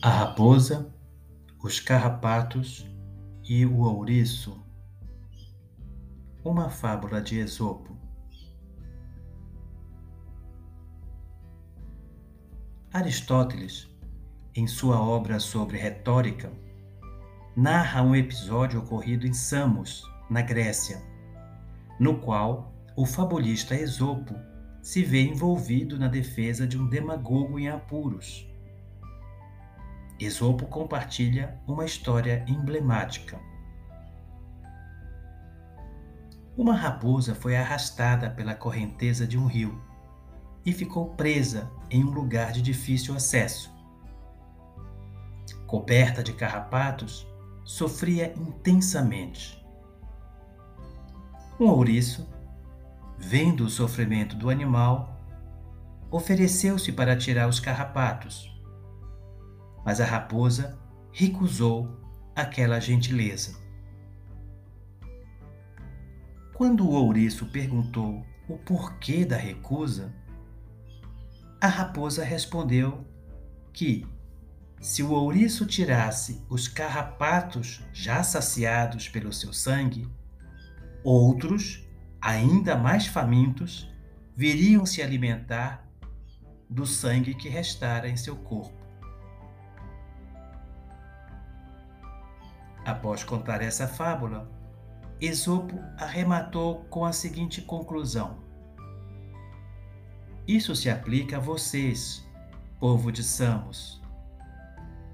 A raposa, os carrapatos e o ouriço. Uma fábula de Esopo. Aristóteles, em sua obra sobre retórica, narra um episódio ocorrido em Samos, na Grécia, no qual o fabulista Esopo se vê envolvido na defesa de um demagogo em apuros Esopo compartilha uma história emblemática. Uma raposa foi arrastada pela correnteza de um rio e ficou presa em um lugar de difícil acesso. Coberta de carrapatos, sofria intensamente. Um ouriço, vendo o sofrimento do animal, ofereceu-se para tirar os carrapatos mas a raposa recusou aquela gentileza. Quando o ouriço perguntou o porquê da recusa, a raposa respondeu que, se o ouriço tirasse os carrapatos já saciados pelo seu sangue, outros, ainda mais famintos, viriam se alimentar do sangue que restara em seu corpo. Após contar essa fábula, Esopo arrematou com a seguinte conclusão: Isso se aplica a vocês, povo de Samos.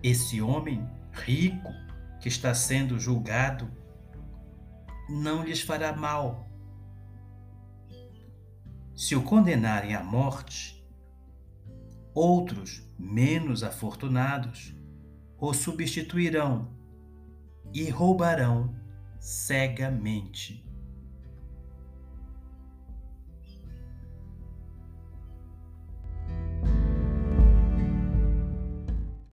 Esse homem rico que está sendo julgado não lhes fará mal. Se o condenarem à morte, outros menos afortunados o substituirão e roubarão cegamente.